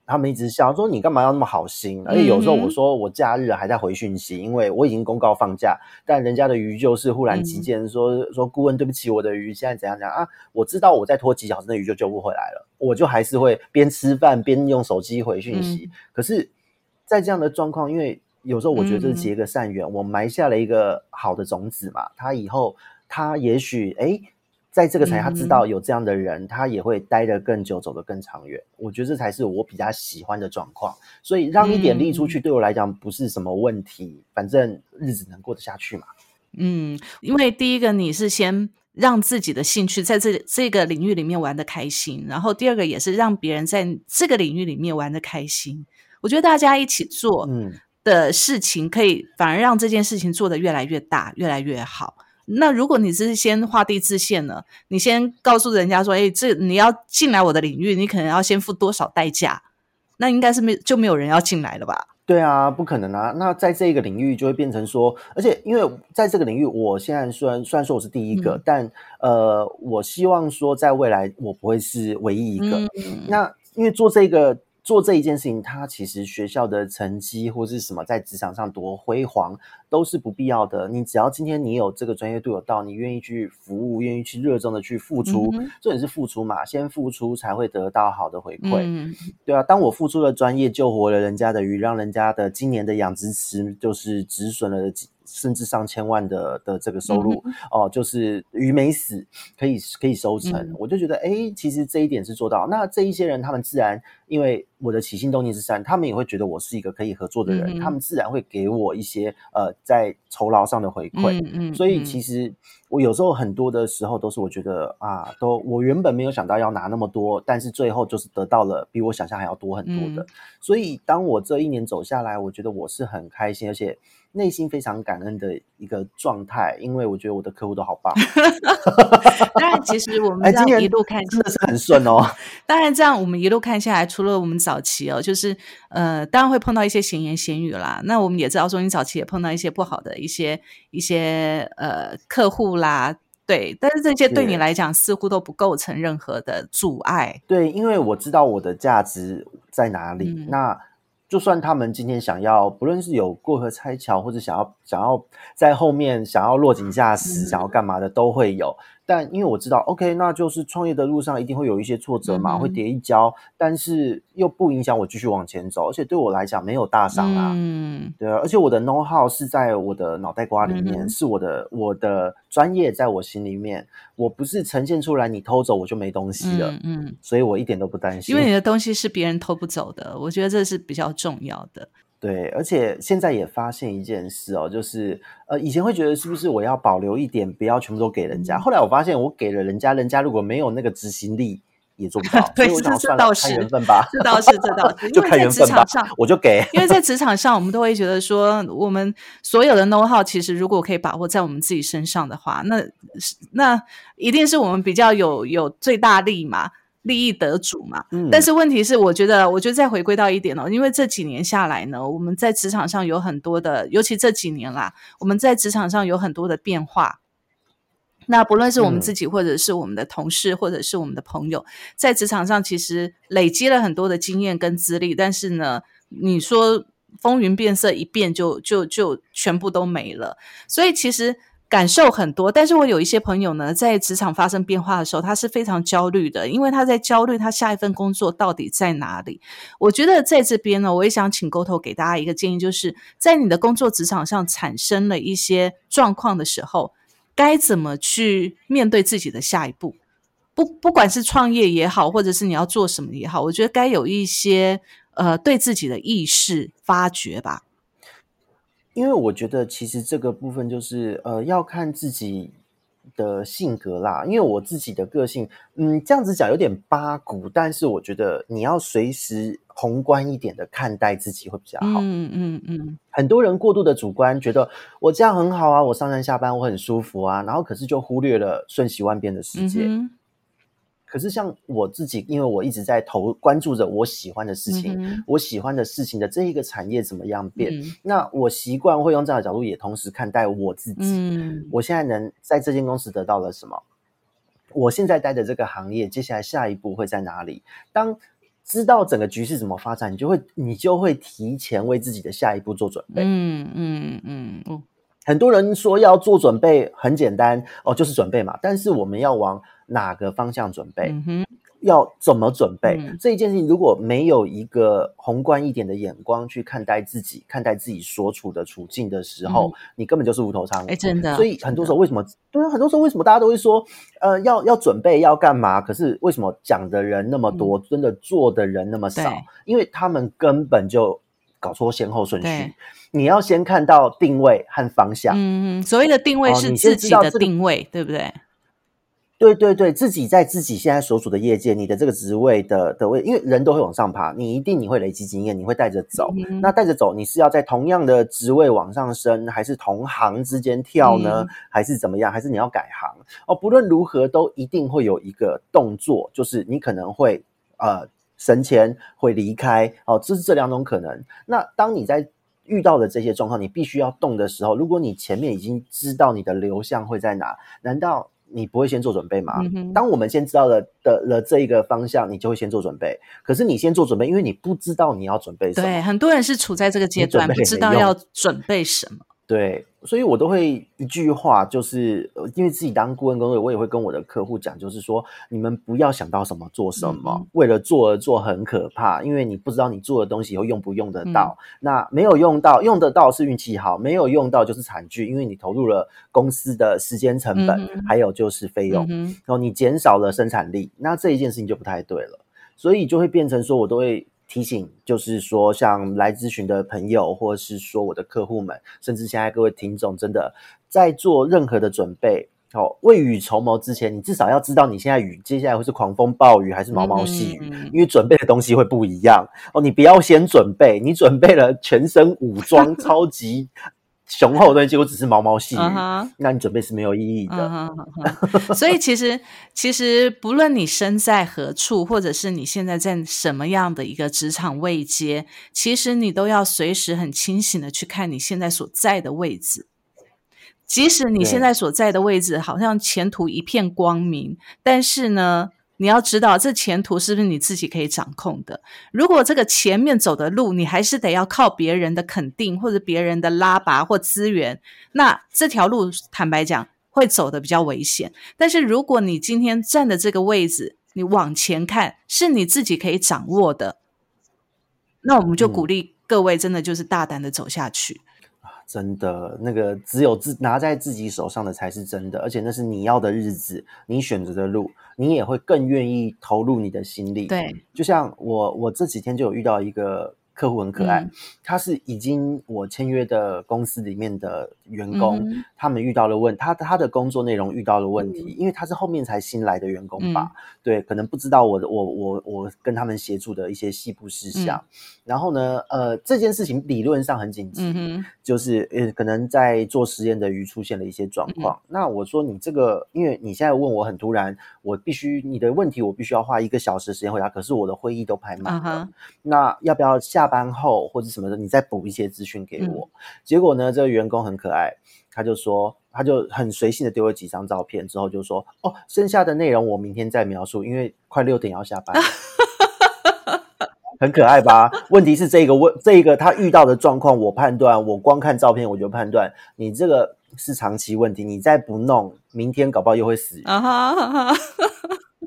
他们一直笑说：“你干嘛要那么好心？”而且有时候我说我假日还在回讯息，因为我已经公告放假，但人家的鱼就是忽然急件说说顾问对不起，我的鱼现在怎样怎样啊？我知道我再拖几小时，那鱼就救不回来了，我就还是会边吃饭边用手机回讯息。可是。在这样的状况，因为有时候我觉得这是结个善缘，我埋下了一个好的种子嘛。他以后他也许哎，在这个产业他知道有这样的人，他也会待得更久，走得更长远。我觉得这才是我比较喜欢的状况。所以让一点力出去，对我来讲不是什么问题，反正日子能过得下去嘛。嗯，因为第一个你是先让自己的兴趣在这这个领域里面玩的开心，然后第二个也是让别人在这个领域里面玩的开心。我觉得大家一起做的事情，可以反而让这件事情做得越来越大，越来越好。那如果你是先画地自限呢，你先告诉人家说：“哎，这你要进来我的领域，你可能要先付多少代价？”那应该是没就没有人要进来了吧？对啊，不可能啊！那在这个领域就会变成说，而且因为在这个领域，我现在虽然虽然说我是第一个，但呃，我希望说在未来我不会是唯一一个。那因为做这个。做这一件事情，他其实学校的成绩或是什么，在职场上多辉煌都是不必要的。你只要今天你有这个专业度有到，你愿意去服务，愿意去热衷的去付出，重点是付出嘛，先付出才会得到好的回馈。[LAUGHS] 对啊，当我付出了专业，救活了人家的鱼，让人家的今年的养殖池就是止损了几。甚至上千万的的这个收入哦，就是鱼没死，可以可以收成，我就觉得哎，其实这一点是做到。那这一些人，他们自然因为我的起心动念是善，他们也会觉得我是一个可以合作的人，他们自然会给我一些呃在酬劳上的回馈。嗯，所以其实我有时候很多的时候都是我觉得啊，都我原本没有想到要拿那么多，但是最后就是得到了比我想象还要多很多的。所以当我这一年走下来，我觉得我是很开心，而且。内心非常感恩的一个状态，因为我觉得我的客户都好棒。[LAUGHS] 当然，其实我们这样一路看真的是很顺哦。[LAUGHS] 当然，这样我们一路看下来，除了我们早期哦，就是呃，当然会碰到一些闲言闲语啦。那我们也知道说，你早期也碰到一些不好的一些一些呃客户啦，对。但是这些对你来讲，似乎都不构成任何的阻碍。对，因为我知道我的价值在哪里。那就算他们今天想要，不论是有过河拆桥，或者想要想要在后面想要落井下石，想要干嘛的，都会有。但因为我知道，OK，那就是创业的路上一定会有一些挫折嘛，会跌一跤，但是又不影响我继续往前走，而且对我来讲没有大伤啊。嗯，对啊，而且我的 know how 是在我的脑袋瓜里面，是我的我的专业在我心里面，我不是呈现出来，你偷走我就没东西了。嗯，所以我一点都不担心，因为你的东西是别人偷不走的，我觉得这是比较重要的。对，而且现在也发现一件事哦，就是呃，以前会觉得是不是我要保留一点，不要全部都给人家。后来我发现，我给了人家，人家如果没有那个执行力，也做不到。[LAUGHS] 对，这这倒是看缘分吧，这倒是这倒是。[LAUGHS] 就看缘分吧，我就给。因为在职场上，我们都会觉得说，我们所有的 know how，其实如果可以把握在我们自己身上的话，那那一定是我们比较有有最大力嘛。利益得主嘛，但是问题是，我觉得，我觉得再回归到一点哦，因为这几年下来呢，我们在职场上有很多的，尤其这几年啦，我们在职场上有很多的变化。那不论是我们自己，或者是我们的同事，或者是我们的朋友，在职场上其实累积了很多的经验跟资历，但是呢，你说风云变色，一变就就就全部都没了，所以其实。感受很多，但是我有一些朋友呢，在职场发生变化的时候，他是非常焦虑的，因为他在焦虑他下一份工作到底在哪里。我觉得在这边呢，我也想请沟头给大家一个建议，就是在你的工作职场上产生了一些状况的时候，该怎么去面对自己的下一步？不，不管是创业也好，或者是你要做什么也好，我觉得该有一些呃对自己的意识发掘吧。因为我觉得，其实这个部分就是呃，要看自己的性格啦。因为我自己的个性，嗯，这样子讲有点八股，但是我觉得你要随时宏观一点的看待自己会比较好。嗯嗯嗯。很多人过度的主观，觉得我这样很好啊，我上山下班我很舒服啊，然后可是就忽略了瞬息万变的世界。可是像我自己，因为我一直在投关注着我喜欢的事情，我喜欢的事情的这一个产业怎么样变，那我习惯会用这样的角度，也同时看待我自己。嗯，我现在能在这间公司得到了什么？我现在待的这个行业，接下来下一步会在哪里？当知道整个局势怎么发展，你就会你就会提前为自己的下一步做准备。嗯嗯嗯嗯。很多人说要做准备很简单哦，就是准备嘛。但是我们要往哪个方向准备？要怎么准备这一件事情？如果没有一个宏观一点的眼光去看待自己、看待自己所处的处境的时候，你根本就是无头苍蝇。哎，真的。所以很多时候，为什么对啊？很多时候为什么大家都会说，呃，要要准备要干嘛？可是为什么讲的人那么多，真的做的人那么少？因为他们根本就搞错先后顺序。你要先看到定位和方向。嗯，所谓的定位是自己的定位，对不对？对对对，自己在自己现在所处的业界，你的这个职位的的位，因为人都会往上爬，你一定你会累积经验，你会带着走。那带着走，你是要在同样的职位往上升，还是同行之间跳呢？还是怎么样？还是你要改行？哦，不论如何，都一定会有一个动作，就是你可能会呃升迁，会离开。哦，这是这两种可能。那当你在遇到的这些状况，你必须要动的时候，如果你前面已经知道你的流向会在哪，难道？你不会先做准备吗？当我们先知道了的了这一个方向，你就会先做准备。可是你先做准备，因为你不知道你要准备什么。对，很多人是处在这个阶段，不知道要准备什么。对，所以我都会一句话，就是因为自己当顾问工作，我也会跟我的客户讲，就是说，你们不要想到什么做什么，为了做而做很可怕，因为你不知道你做的东西以后用不用得到。那没有用到，用得到是运气好，没有用到就是惨剧，因为你投入了公司的时间成本，还有就是费用，然后你减少了生产力，那这一件事情就不太对了，所以就会变成说我都会。提醒就是说，像来咨询的朋友，或者是说我的客户们，甚至现在各位听众，真的在做任何的准备，哦，未雨绸缪之前，你至少要知道你现在雨接下来会是狂风暴雨还是毛毛细雨，因为准备的东西会不一样哦。你不要先准备，你准备了全身武装，[LAUGHS] 超级。雄厚的东西，结果只是毛毛细雨，那你准备是没有意义的。[LAUGHS] 所以其实，其实不论你身在何处，或者是你现在在什么样的一个职场位阶，其实你都要随时很清醒的去看你现在所在的位置。即使你现在所在的位置好像前途一片光明，但是呢？你要知道，这前途是不是你自己可以掌控的？如果这个前面走的路，你还是得要靠别人的肯定，或者别人的拉拔或资源，那这条路坦白讲会走的比较危险。但是如果你今天站的这个位置，你往前看是你自己可以掌握的，那我们就鼓励各位真的就是大胆的走下去。真的，那个只有自拿在自己手上的才是真的，而且那是你要的日子，你选择的路，你也会更愿意投入你的心力。对，就像我，我这几天就有遇到一个。客户很可爱，他是已经我签约的公司里面的员工，他们遇到了问他他的工作内容遇到了问题，因为他是后面才新来的员工吧，对，可能不知道我的我我我跟他们协助的一些细部事项，然后呢，呃，这件事情理论上很紧急，就是呃，可能在做实验的鱼出现了一些状况，那我说你这个，因为你现在问我很突然，我必须你的问题我必须要花一个小时时间回答，可是我的会议都排满了，那要不要下？下班后或者什么的，你再补一些资讯给我。结果呢，这个员工很可爱，他就说，他就很随性的丢了几张照片，之后就说：“哦，剩下的内容我明天再描述，因为快六点要下班。[LAUGHS] ”很可爱吧？问题是这个问这个他遇到的状况，我判断，我光看照片我就判断，你这个是长期问题，你再不弄，明天搞不好又会死。啊哈，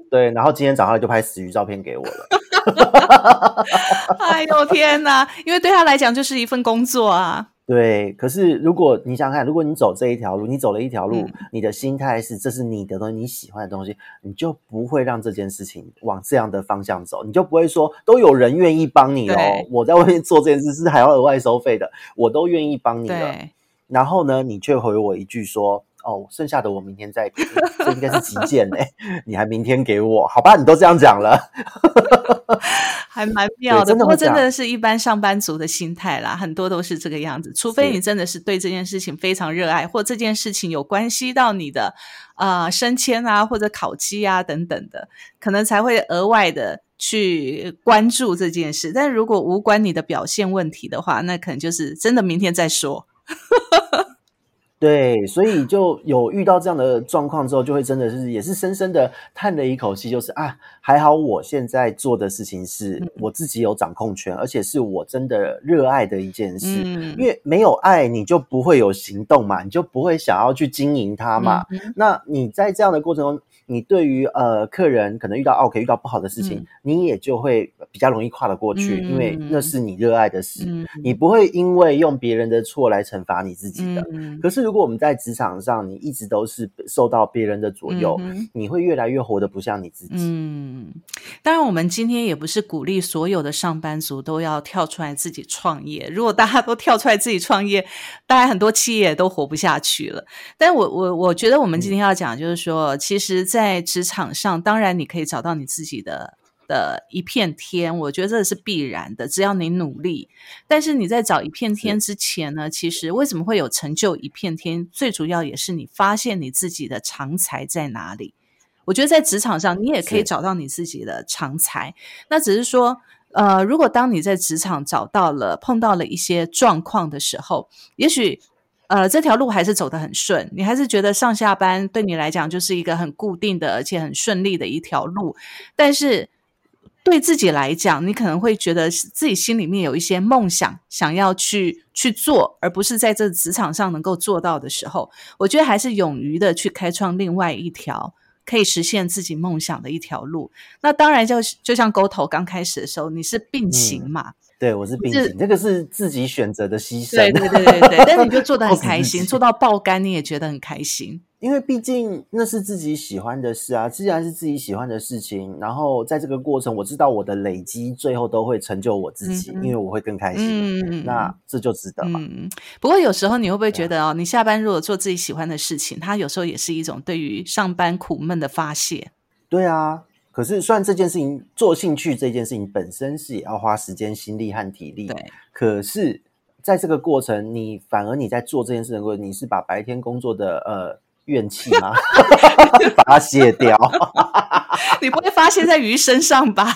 对，然后今天早上就拍死鱼照片给我了。[LAUGHS] 哎呦天哪！因为对他来讲就是一份工作啊。对，可是如果你想想看，如果你走这一条路，你走了一条路，你的心态是这是你的东西，你喜欢的东西，你就不会让这件事情往这样的方向走，你就不会说都有人愿意帮你哦。我在外面做这件事是还要额外收费的，我都愿意帮你了。然后呢，你却回我一句说。哦，剩下的我明天再给，这应该是急件嘞，你还明天给我？好吧，你都这样讲了。[LAUGHS] 还蛮妙的，不过真的是一般上班族的心态啦，很多都是这个样子。除非你真的是对这件事情非常热爱，或这件事情有关系到你的呃升迁啊，或者考绩啊等等的，可能才会额外的去关注这件事。但如果无关你的表现问题的话，那可能就是真的明天再说。对，所以就有遇到这样的状况之后，就会真的是也是深深的叹了一口气，就是啊，还好我现在做的事情是我自己有掌控权，而且是我真的热爱的一件事。因为没有爱，你就不会有行动嘛，你就不会想要去经营它嘛。那你在这样的过程中，你对于呃客人可能遇到 OK 遇到不好的事情，你也就会比较容易跨得过去，因为那是你热爱的事，你不会因为用别人的错来惩罚你自己的。可是如如果我们在职场上，你一直都是受到别人的左右，你会越来越活得不像你自己。嗯，当然，我们今天也不是鼓励所有的上班族都要跳出来自己创业。如果大家都跳出来自己创业，大概很多企业都活不下去了。但我我我觉得，我们今天要讲就是说，其实，在职场上，当然你可以找到你自己的。的一片天，我觉得这是必然的。只要你努力，但是你在找一片天之前呢，其实为什么会有成就一片天？最主要也是你发现你自己的长才在哪里。我觉得在职场上，你也可以找到你自己的长才。那只是说，呃，如果当你在职场找到了、碰到了一些状况的时候，也许呃这条路还是走得很顺，你还是觉得上下班对你来讲就是一个很固定的，而且很顺利的一条路，但是。对自己来讲，你可能会觉得自己心里面有一些梦想，想要去去做，而不是在这职场上能够做到的时候，我觉得还是勇于的去开创另外一条可以实现自己梦想的一条路。那当然，就就像沟头刚开始的时候，你是并行嘛？对，我是并行，这个是自己选择的牺牲。对对对对对，但你就做的 [LAUGHS] 很开心，做到爆肝，你也觉得很开心。因为毕竟那是自己喜欢的事啊，既然是自己喜欢的事情，然后在这个过程，我知道我的累积最后都会成就我自己，因为我会更开心，嗯那这就值得嘛。不过有时候你会不会觉得哦，你下班如果做自己喜欢的事情，它有时候也是一种对于上班苦闷的发泄。对啊，可是虽然这件事情做兴趣这件事情本身是也要花时间、心力和体力，对，可是在这个过程，你反而你在做这件事的过程，你是把白天工作的呃。怨气吗？[LAUGHS] 把它卸掉。[LAUGHS] 你不会发泄在鱼身上吧？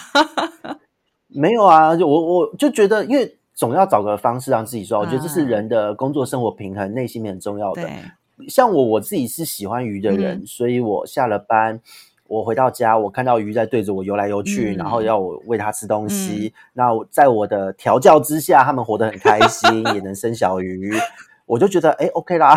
[LAUGHS] 没有啊，就我我就觉得，因为总要找个方式让自己说，我觉得这是人的工作生活平衡，内心很重要的。像我我自己是喜欢鱼的人，所以我下了班，我回到家，我看到鱼在对着我游来游去，然后要我喂它吃东西。那在我的调教之下，它们活得很开心，[LAUGHS] 也能生小鱼，我就觉得哎，OK 啦。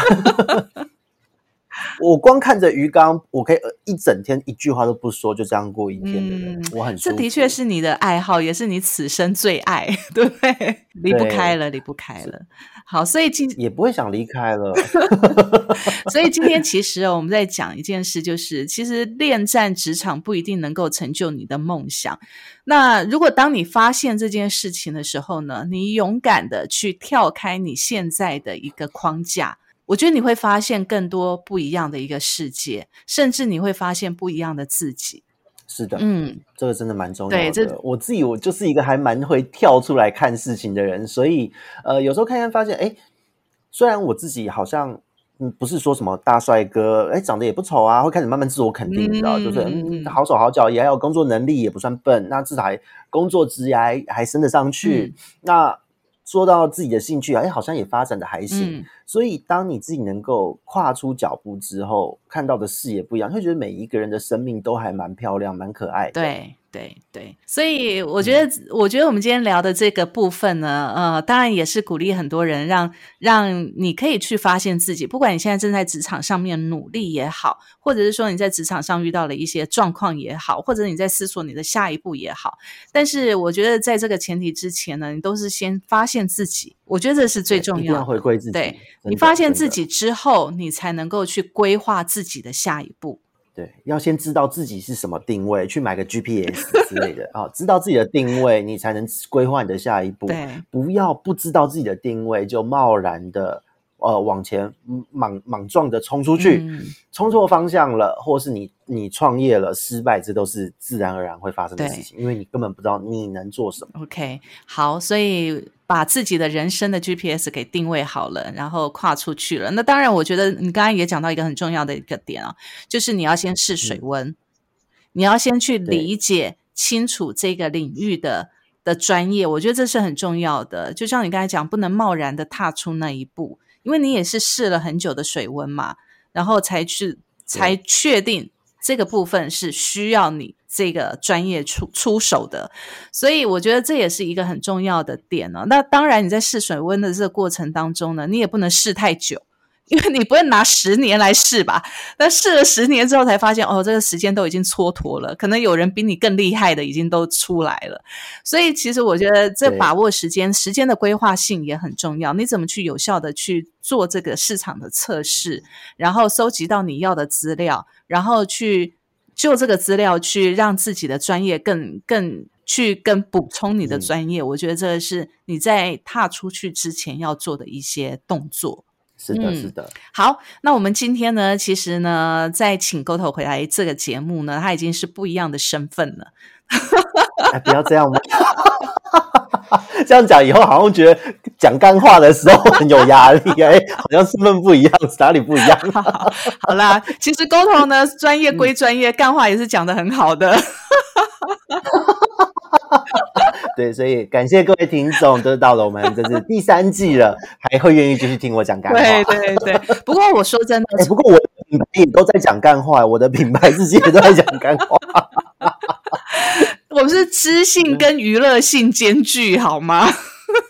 我光看着鱼缸，我可以一整天一句话都不说，就这样过一天的人，我很这的确是你的爱好，也是你此生最爱，[LAUGHS] 对不对？离不开了，离不开了。好，所以今也不会想离开了。[LAUGHS] [LAUGHS] 所以今天其实我们在讲一件事，就是其实恋战职场不一定能够成就你的梦想。那如果当你发现这件事情的时候呢，你勇敢的去跳开你现在的一个框架。我觉得你会发现更多不一样的一个世界，甚至你会发现不一样的自己。是的，嗯，这个真的蛮重要的。这我自己，我就是一个还蛮会跳出来看事情的人，所以呃，有时候看看发现，哎，虽然我自己好像嗯不是说什么大帅哥，哎，长得也不丑啊，会开始慢慢自我肯定，你知道，就是嗯，好手好脚，也还有工作能力，也不算笨，那至少还工作职业还还升得上去，那。说到自己的兴趣，哎，好像也发展的还行。所以，当你自己能够跨出脚步之后，看到的视野不一样，会觉得每一个人的生命都还蛮漂亮、蛮可爱的。对。对对，所以我觉得，我觉得我们今天聊的这个部分呢，呃，当然也是鼓励很多人，让让你可以去发现自己，不管你现在正在职场上面努力也好，或者是说你在职场上遇到了一些状况也好，或者你在思索你的下一步也好，但是我觉得在这个前提之前呢，你都是先发现自己，我觉得这是最重要，回归自己。对你发现自己之后，你才能够去规划自己的下一步。对，要先知道自己是什么定位，去买个 GPS [LAUGHS] 之类的啊，知道自己的定位，你才能规划你的下一步。对，不要不知道自己的定位就贸然的呃往前莽莽撞的冲出去，冲错方向了，或是你你创业了失败，这都是自然而然会发生的事情，因为你根本不知道你能做什么。OK，好，所以把自己的人生的 GPS 给定位好了，然后跨出去了。那当然，我觉得你刚刚也讲到一个很重要的一个点啊，就是你要先试水温，你要先去理解清楚这个领域的。的专业，我觉得这是很重要的。就像你刚才讲，不能贸然的踏出那一步，因为你也是试了很久的水温嘛，然后才去才确定这个部分是需要你这个专业出出手的。所以我觉得这也是一个很重要的点呢。那当然，你在试水温的这个过程当中呢，你也不能试太久。因为你不会拿十年来试吧？那试了十年之后才发现，哦，这个时间都已经蹉跎了。可能有人比你更厉害的已经都出来了。所以，其实我觉得这把握时间，时间的规划性也很重要。你怎么去有效的去做这个市场的测试，然后收集到你要的资料，然后去就这个资料去让自己的专业更更去更补充你的专业。我觉得这是你在踏出去之前要做的一些动作。是的，是的。好，那我们今天呢，其实呢，在请沟头回来这个节目呢，他已经是不一样的身份了。不要这样嘛，[LAUGHS] 这样讲以后好像觉得讲干话的时候很有压力哎，好像身份不一样，哪里不一样？[LAUGHS] 好啦，其实沟头呢，专业归专业，干话也是讲的很好的。[LAUGHS] 对，所以感谢各位听众，都到了我们这是第三季了，还会愿意继续听我讲干话。对对对。不过我说真的，[LAUGHS] 不过我的品牌也都在讲干话，我的品牌自己也都在讲干话。[LAUGHS] 我们是知性跟娱乐性兼具，好吗？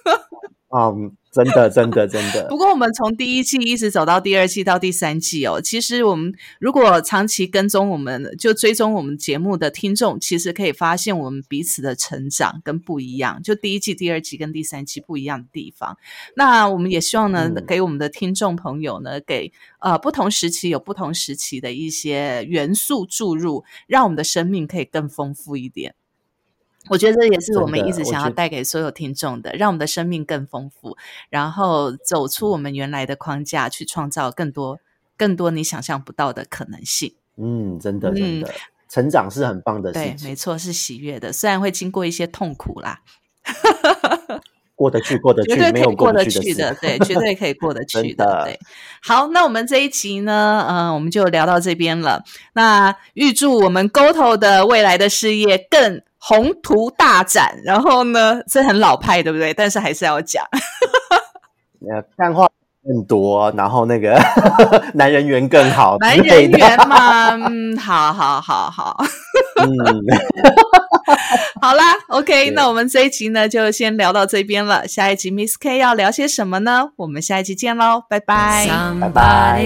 [LAUGHS] 嗯。真的，真的，真的。不过，我们从第一季一直走到第二季到第三季哦，其实我们如果长期跟踪，我们就追踪我们节目的听众，其实可以发现我们彼此的成长跟不一样。就第一季、第二季跟第三季不一样的地方。那我们也希望呢，给我们的听众朋友呢，给呃不同时期有不同时期的一些元素注入，让我们的生命可以更丰富一点。我觉得这也是我们一直想要带给所有听众的，让我们的生命更丰富，然后走出我们原来的框架，去创造更多、更多你想象不到的可能性。嗯，真的，真的，成长是很棒的事情。对，没错，是喜悦的，虽然会经过一些痛苦啦，[LAUGHS] 过得去，过得去，绝对可以过得去的，对，绝对可以过得去的。对，好，那我们这一集呢，嗯，我们就聊到这边了。那预祝我们 GoTo 的未来的事业更。宏图大展，然后呢，这很老派，对不对？但是还是要讲，呃，干话更多，然后那个 [LAUGHS] 男人缘更好，男人缘嘛，嗯，好好好好，嗯，[LAUGHS] 好啦，OK，那我们这一集呢，就先聊到这边了。下一集 Miss K 要聊些什么呢？我们下一集见喽，拜拜，拜拜。